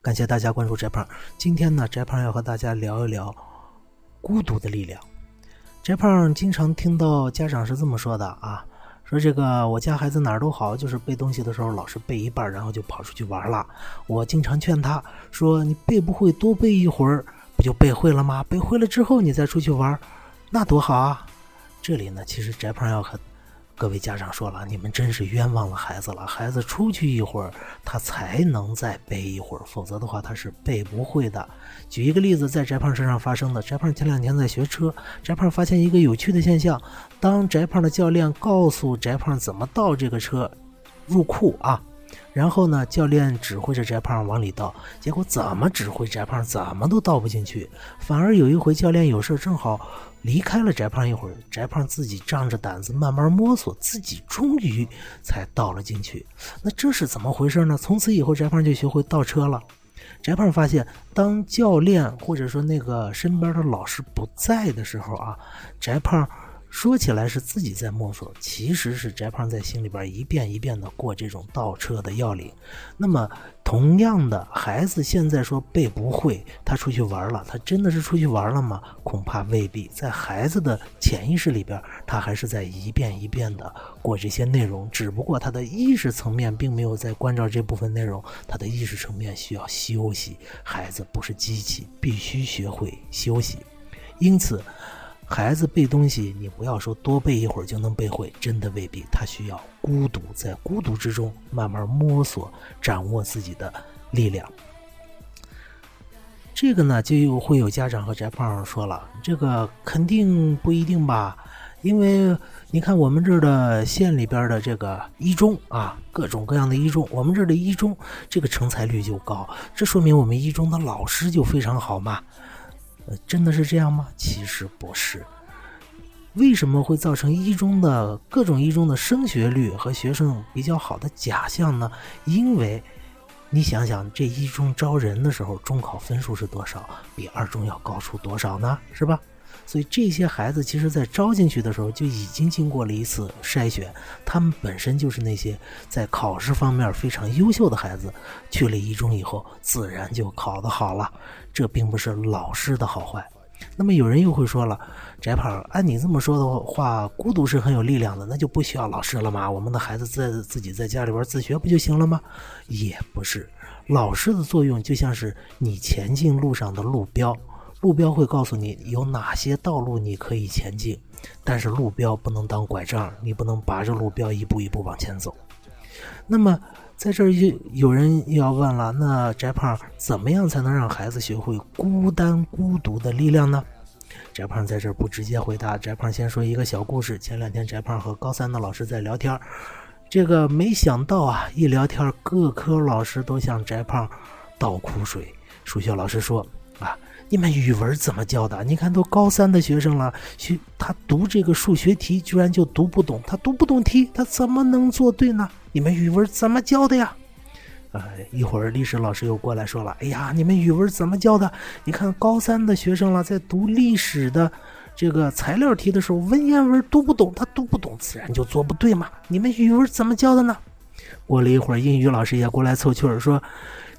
感谢大家关注翟胖。今天呢，翟胖要和大家聊一聊孤独的力量。翟胖经常听到家长是这么说的啊，说这个我家孩子哪儿都好，就是背东西的时候老是背一半，然后就跑出去玩了。我经常劝他说：“你背不会，多背一会儿，不就背会了吗？背会了之后你再出去玩，那多好啊！”这里呢，其实翟胖要和各位家长说了，你们真是冤枉了孩子了。孩子出去一会儿，他才能再背一会儿，否则的话他是背不会的。举一个例子，在翟胖身上发生的。翟胖前两天在学车，翟胖发现一个有趣的现象：当翟胖的教练告诉翟胖怎么倒这个车入库啊，然后呢，教练指挥着翟胖往里倒，结果怎么指挥翟胖怎么都倒不进去。反而有一回教练有事正好。离开了翟胖一会儿，翟胖自己仗着胆子慢慢摸索，自己终于才倒了进去。那这是怎么回事呢？从此以后，翟胖就学会倒车了。翟胖发现，当教练或者说那个身边的老师不在的时候啊，翟胖。说起来是自己在摸索，其实是翟胖在心里边一遍一遍的过这种倒车的要领。那么，同样的孩子现在说背不会，他出去玩了，他真的是出去玩了吗？恐怕未必。在孩子的潜意识里边，他还是在一遍一遍的过这些内容，只不过他的意识层面并没有在关照这部分内容，他的意识层面需要休息。孩子不是机器，必须学会休息。因此。孩子背东西，你不要说多背一会儿就能背会，真的未必。他需要孤独，在孤独之中慢慢摸索，掌握自己的力量。这个呢，就又会有家长和翟胖说了，这个肯定不一定吧？因为你看我们这儿的县里边的这个一中啊，各种各样的一中，我们这儿的一中这个成才率就高，这说明我们一中的老师就非常好嘛。真的是这样吗？其实不是。为什么会造成一中的各种一中的升学率和学生比较好的假象呢？因为，你想想，这一中招人的时候，中考分数是多少？比二中要高出多少呢？是吧？所以这些孩子其实，在招进去的时候就已经经过了一次筛选，他们本身就是那些在考试方面非常优秀的孩子，去了一中以后，自然就考得好了。这并不是老师的好坏。那么有人又会说了，翟胖，按你这么说的话，孤独是很有力量的，那就不需要老师了吗？我们的孩子在自己在家里边自学不就行了吗？也不是，老师的作用就像是你前进路上的路标。路标会告诉你有哪些道路你可以前进，但是路标不能当拐杖，你不能拔着路标一步一步往前走。那么，在这儿就有人要问了：那翟胖怎么样才能让孩子学会孤单孤独的力量呢？翟胖在这儿不直接回答，翟胖先说一个小故事。前两天翟胖和高三的老师在聊天，这个没想到啊，一聊天各科老师都向翟胖倒苦水。数学老师说。你们语文怎么教的？你看都高三的学生了，学他读这个数学题居然就读不懂，他读不懂题，他怎么能做对呢？你们语文怎么教的呀？呃，一会儿历史老师又过来说了，哎呀，你们语文怎么教的？你看高三的学生了，在读历史的这个材料题的时候，文言文读不懂，他读不懂，自然就做不对嘛。你们语文怎么教的呢？过了一会儿，英语老师也过来凑趣儿说，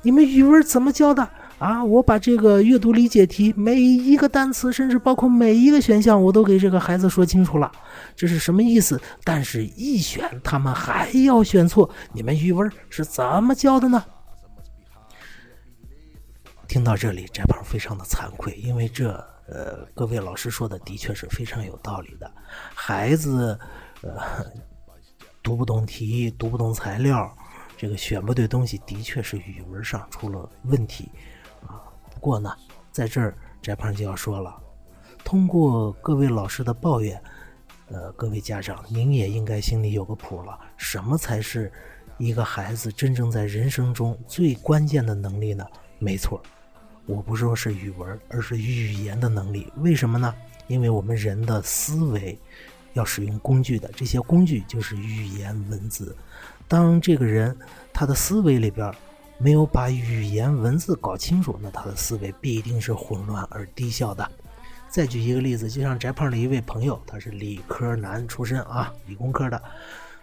你们语文怎么教的？啊！我把这个阅读理解题每一个单词，甚至包括每一个选项，我都给这个孩子说清楚了，这是什么意思？但是，一选他们还要选错。你们语文是怎么教的呢？听到这里，翟胖非常的惭愧，因为这呃，各位老师说的的确是非常有道理的。孩子呃，读不懂题，读不懂材料，这个选不对东西，的确是语文上出了问题。啊不过呢，在这儿翟胖就要说了，通过各位老师的抱怨，呃，各位家长，您也应该心里有个谱了。什么才是一个孩子真正在人生中最关键的能力呢？没错，我不是说是语文，而是语言的能力。为什么呢？因为我们人的思维要使用工具的，这些工具就是语言文字。当这个人他的思维里边。没有把语言文字搞清楚，那他的思维必定是混乱而低效的。再举一个例子，就像翟胖的一位朋友，他是理科男出身啊，理工科的。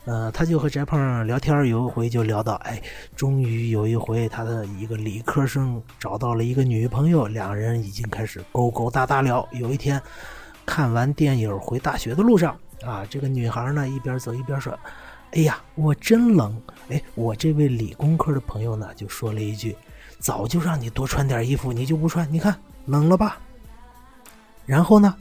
呃，他就和翟胖聊天，有一回就聊到，哎，终于有一回他的一个理科生找到了一个女朋友，两人已经开始勾勾搭搭了。有一天看完电影回大学的路上，啊，这个女孩呢一边走一边说：“哎呀，我真冷。”哎，我这位理工科的朋友呢就说了一句：“早就让你多穿点衣服，你就不穿，你看冷了吧？”然后呢？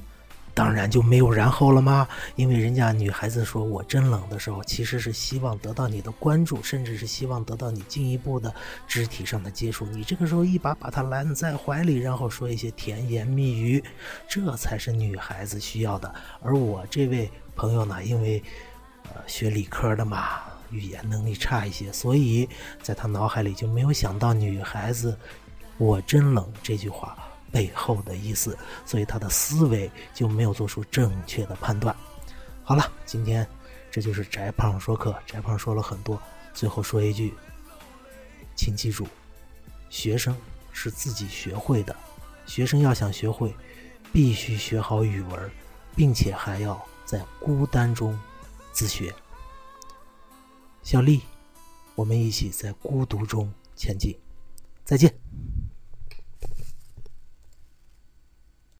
当然就没有然后了吗？因为人家女孩子说我真冷的时候，其实是希望得到你的关注，甚至是希望得到你进一步的肢体上的接触。你这个时候一把把她揽在怀里，然后说一些甜言蜜语，这才是女孩子需要的。而我这位朋友呢，因为学理科的嘛，语言能力差一些，所以在他脑海里就没有想到女孩子“我真冷”这句话。背后的意思，所以他的思维就没有做出正确的判断。好了，今天这就是翟胖说课，翟胖说了很多，最后说一句，请记住，学生是自己学会的，学生要想学会，必须学好语文，并且还要在孤单中自学。小丽，我们一起在孤独中前进，再见。